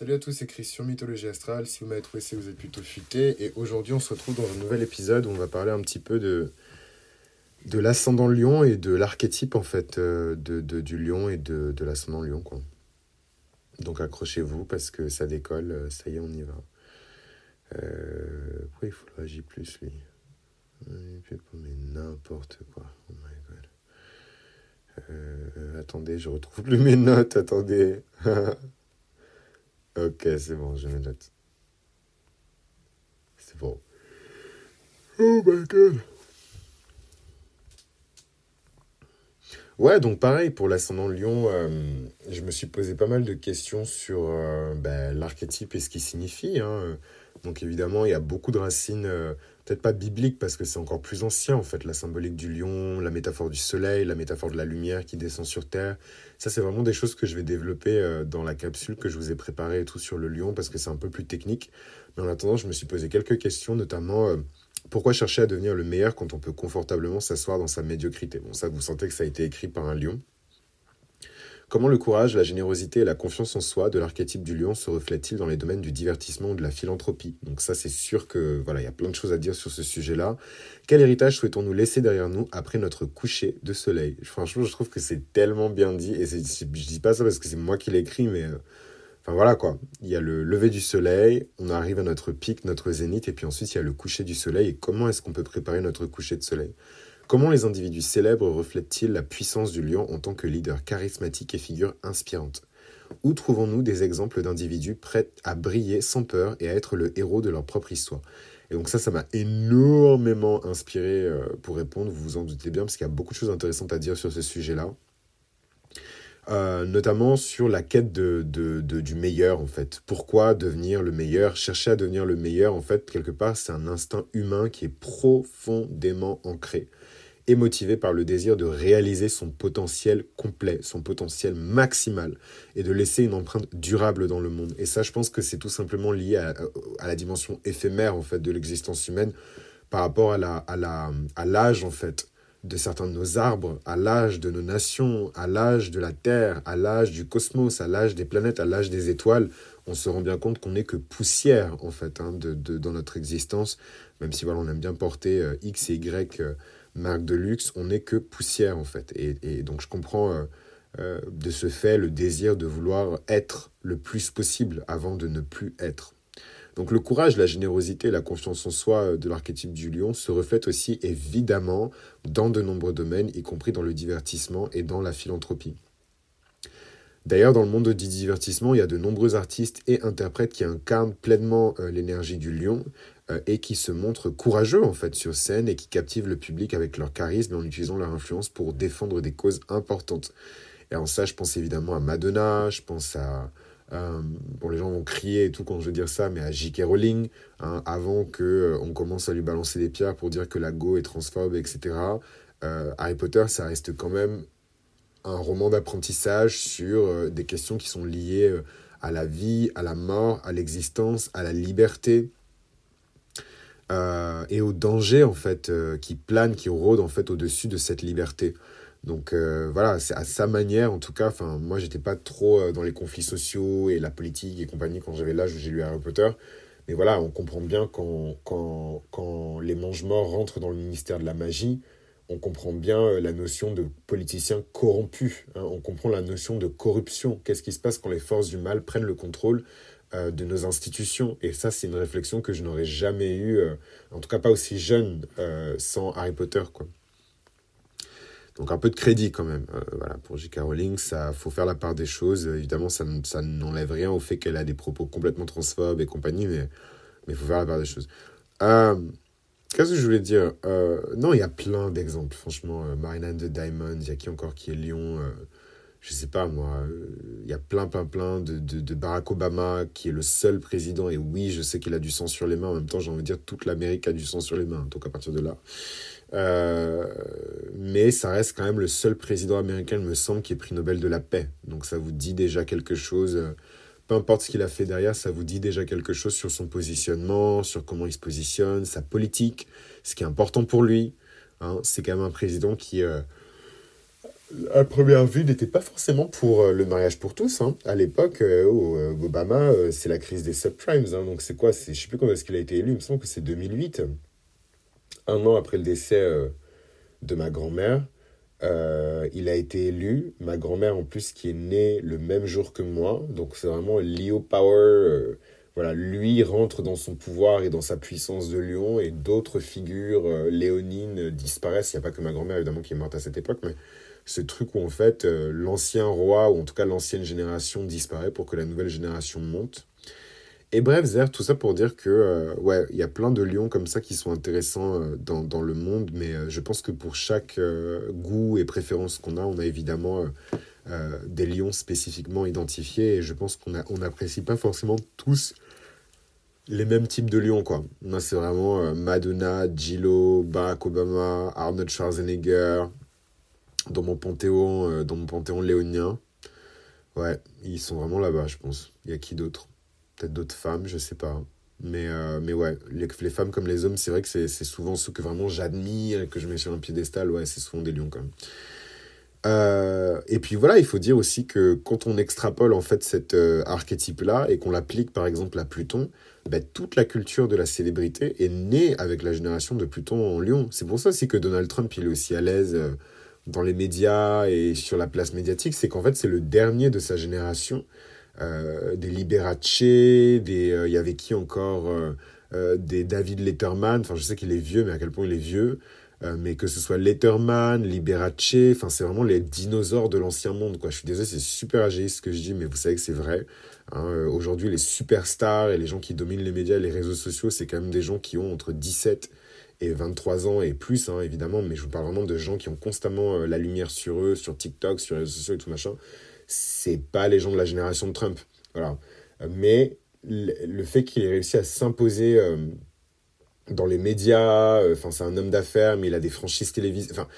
Salut à tous, c'est Christian Mythologie Astrale. Si vous m'avez trouvé, c'est vous êtes plutôt futé. Et aujourd'hui, on se retrouve dans un nouvel épisode où on va parler un petit peu de, de l'ascendant lion et de l'archétype en fait euh, de, de, du lion et de, de l'ascendant lion. Quoi. Donc accrochez-vous parce que ça décolle. euh, Ça y est, on y va. Euh, pourquoi il faut J plus lui? Mais n'importe quoi. Oh my god. Attendez, je retrouve plus mes notes. Attendez. ok, c'est bon, j'ai mes notes. C'est bon. Oh my god. Ouais, donc pareil, pour l'ascendant Lion, euh, je me suis posé pas mal de questions sur euh, ben, l'archétype et ce qu'il signifie. hein. Donc évidemment, il y a beaucoup de racines, euh, peut-être pas bibliques parce que c'est encore plus ancien en fait, la symbolique du lion, la métaphore du soleil, la métaphore de la lumière qui descend sur Terre. Ça, c'est vraiment des choses que je vais développer euh, dans la capsule que je vous ai préparée et tout sur le lion parce que c'est un peu plus technique. Mais en attendant, je me suis posé quelques questions, notamment... euh, pourquoi chercher à devenir le meilleur quand on peut confortablement s'asseoir dans sa médiocrité? Bon, ça, vous sentez que ça a été écrit par un lion. Comment le courage, la générosité et la confiance en soi de l'archétype du lion se reflètent-ils dans les domaines du divertissement ou de la philanthropie? Donc ça, c'est sûr que voilà, il y a plein de choses à dire sur ce sujet-là. Quel héritage souhaitons-nous laisser derrière nous après notre coucher de soleil? Franchement, je trouve que c'est tellement bien dit, et je dis pas ça parce que c'est moi qui l'ai écrit, mais... euh, Enfin voilà quoi, il y a le lever du soleil, on arrive à notre pic, notre zénith, et puis ensuite il y a le coucher du soleil. Et comment est-ce qu'on peut préparer notre coucher de soleil? Comment les individus célèbres reflètent-ils la puissance du lion en tant que leader charismatique et figure inspirante? Où trouvons-nous des exemples d'individus prêts à briller sans peur et à être le héros de leur propre histoire? Et donc ça, ça m'a énormément inspiré euh, pour répondre, vous vous en doutez bien, parce qu'il y a beaucoup de choses intéressantes à dire sur ce sujet-là. Euh, notamment sur la quête du meilleur en fait. Pourquoi devenir le meilleur? Chercher à devenir le meilleur en fait, quelque part, c'est un instinct humain qui est profondément ancré et motivé par le désir de réaliser son potentiel complet, son potentiel maximal et de laisser une empreinte durable dans le monde. Et ça, je pense que c'est tout simplement lié à, la dimension éphémère en fait de l'existence humaine par rapport à l'âge en fait de certains de nos arbres, à l'âge de nos nations, à l'âge de la Terre, à l'âge du cosmos, à l'âge des planètes, à l'âge des étoiles, on se rend bien compte qu'on n'est que poussière, en fait, hein, dans notre existence. Même si voilà, on aime bien porter euh, X et Y euh, marque de luxe, on n'est que poussière, en fait. Et, donc, je comprends euh, euh, de ce fait le désir de vouloir être le plus possible avant de ne plus être. Donc le courage, la générosité, la confiance en soi euh, de l'archétype du lion se reflètent aussi évidemment dans de nombreux domaines, y compris dans le divertissement et dans la philanthropie. D'ailleurs, dans le monde du divertissement, il y a de nombreux artistes et interprètes qui incarnent pleinement l'énergie du lion et qui se montrent courageux en fait sur scène et qui captivent le public avec leur charisme en utilisant leur influence pour défendre des causes importantes. Et en ça, je pense évidemment à Madonna, je pense à... euh, bon, les gens vont crier et tout quand je veux dire ça, mais à J.K. Rowling, hein, avant que euh, on commence à lui balancer des pierres pour dire que la Go est transphobe, etc. Euh, Harry Potter, ça reste quand même un roman d'apprentissage sur euh, des questions qui sont liées euh, à la vie, à la mort, à l'existence, à la liberté euh, et au danger en fait euh, qui plane, qui rôde en fait au-dessus de cette liberté. Donc euh, voilà, c'est à sa manière en tout cas. Enfin, moi j'étais pas trop dans les conflits sociaux et la politique et compagnie quand j'avais l'âge où j'ai lu Harry Potter. Mais voilà, on comprend bien quand, quand, quand les mange-morts rentrent dans le ministère de la magie, on comprend bien la notion de politicien corrompu. hein. on comprend la notion de corruption. Qu'est-ce qui se passe quand les forces du mal prennent le contrôle euh, de nos institutions Et ça, c'est une réflexion que je n'aurais jamais eue, euh, en tout cas pas aussi jeune, euh, sans Harry Potter. Quoi. Donc un peu de crédit quand même. Voilà, pour J.K. Rowling, ça faut faire la part des choses. Évidemment, ça, ça n'enlève rien au fait qu'elle a des propos complètement transphobes et compagnie, mais il faut faire la part des choses. Qu'est-ce que je voulais dire? Non, il y a plein d'exemples, franchement. Euh, Marina and the Diamonds, il y a qui encore qui est Lyon Je sais pas, moi. euh, Il y a plein, plein, plein de, de, de Barack Obama, qui est le seul président. Et oui, je sais qu'il a du sang sur les mains. En même temps, j'ai envie de dire, toute l'Amérique a du sang sur les mains. Donc, à partir de là. Euh, mais ça reste quand même le seul président américain, il me semble, qui est prix Nobel de la paix. Donc, ça vous dit déjà quelque chose. euh, peu importe ce qu'il a fait derrière, ça vous dit déjà quelque chose sur son positionnement, sur comment il se positionne, sa politique, ce qui est important pour lui. hein. c'est quand même un président qui, euh, à première vue, n'était pas forcément pour le mariage pour tous. Hein. À l'époque, Obama, c'est la crise des subprimes. Hein. Donc, c'est quoi? Je ne sais plus quand est-ce qu'il a été élu. Il me semble que c'est 2008. Un an après le décès de ma grand-mère. Euh, il a été élu. Ma grand-mère, en plus, qui est née le même jour que moi. Donc, c'est vraiment Leo Power. Euh, voilà, lui rentre dans son pouvoir et dans sa puissance de lion. Et d'autres figures euh, léonines disparaissent. Il n'y a pas que ma grand-mère, évidemment, qui est morte à cette époque. Mais ce truc où, en fait, l'ancien roi, ou en tout cas l'ancienne génération, disparaît pour que la nouvelle génération monte. Et bref, Zer, tout ça pour dire que, euh, ouais, il y a plein de lions comme ça qui sont intéressants euh, dans, dans, le monde, mais euh, je pense que pour chaque goût et préférence qu'on a, on a évidemment des lions spécifiquement identifiés, et je pense qu'on on n'apprécie pas forcément tous les mêmes types de lions, quoi. C'est vraiment Madonna, Gillo, Barack Obama, Arnold Schwarzenegger, dans mon panthéon, dans mon panthéon léonien. Ouais, ils sont vraiment là-bas, je pense. Il y a qui d'autre? Peut-être d'autres femmes, je sais pas. Mais, euh, mais ouais, les, les, femmes comme les hommes, c'est vrai que c'est souvent ceux que vraiment j'admire, que je mets sur un piédestal, ouais, c'est souvent des lions quand même. Euh, et puis voilà, il faut dire aussi que quand on extrapole en fait cet euh, archétype-là et qu'on l'applique par exemple à Pluton, ben, toute la culture de la célébrité est née avec la génération de Pluton en lion. C'est pour ça aussi que Donald Trump il est aussi à l'aise dans les médias et sur la place médiatique, c'est qu'en fait c'est le dernier de sa génération euh, des Liberace, euh, il y avait qui encore euh, des David Letterman, enfin je sais qu'il est vieux, mais à quel point il est vieux, mais que ce soit Letterman, Liberace, enfin c'est vraiment les dinosaures de l'ancien monde, quoi. Je suis désolé, c'est super agéiste ce que je dis, mais vous savez que c'est vrai. Hein. Aujourd'hui, les superstars et les gens qui dominent les médias et les réseaux sociaux, c'est quand même des gens qui ont entre 17 et 23 ans et plus, hein, évidemment, mais je vous parle vraiment de gens qui ont constamment la lumière sur eux, sur TikTok, sur les réseaux sociaux et tout machin c'est pas les gens de la génération de Trump. Voilà. Mais le fait qu'il ait réussi à s'imposer euh, dans les médias, euh, enfin c'est un homme d'affaires, mais il a des franchises télévisées. Enfin,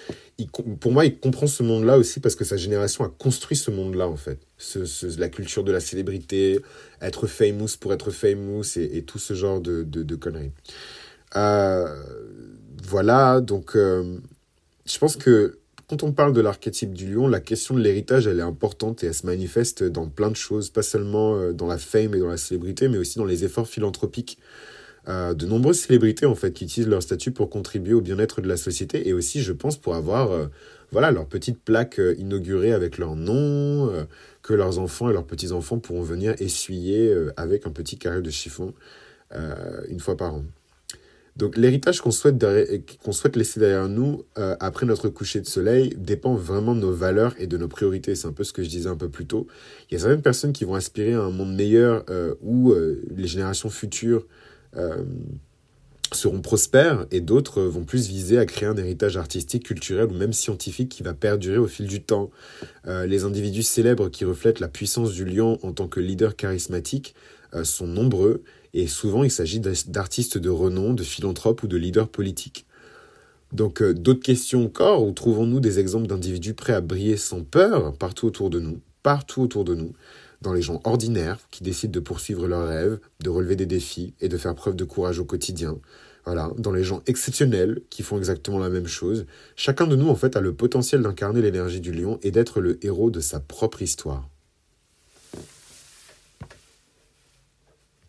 pour moi, il comprend ce monde-là aussi parce que sa génération a construit ce monde-là en fait. Ce, la culture de la célébrité, être famous pour être famous et, tout ce genre de, de, conneries. Euh, voilà, donc je pense que quand on parle de l'archétype du lion, la question de l'héritage, elle est importante et elle se manifeste dans plein de choses, pas seulement euh, dans la fame et dans la célébrité, mais aussi dans les efforts philanthropiques. Euh, de nombreuses célébrités, en fait, qui utilisent leur statut pour contribuer au bien-être de la société et aussi, je pense, pour avoir euh, voilà, leur petite plaque inaugurée avec leur nom, que leurs enfants et leurs petits-enfants pourront venir essuyer avec un petit carré de chiffon une fois par an. Donc l'héritage qu'on souhaite, qu'on souhaite laisser derrière nous euh, après notre coucher de soleil dépend vraiment de nos valeurs et de nos priorités. C'est un peu ce que je disais un peu plus tôt. Il y a certaines personnes qui vont aspirer à un monde meilleur euh, où euh, les générations futures seront prospères et d'autres vont plus viser à créer un héritage artistique, culturel ou même scientifique qui va perdurer au fil du temps. les individus célèbres qui reflètent la puissance du lion en tant que leader charismatique sont nombreux et souvent il s'agit d'artistes de renom, de philanthropes ou de leaders politiques. Donc euh, d'autres questions encore, où trouvons-nous des exemples d'individus prêts à briller sans peur partout autour de nous, partout autour de nous, dans les gens ordinaires qui décident de poursuivre leurs rêves, de relever des défis et de faire preuve de courage au quotidien? Dans les gens exceptionnels qui font exactement la même chose. Chacun de nous en fait a le potentiel d'incarner l'énergie du lion et d'être le héros de sa propre histoire.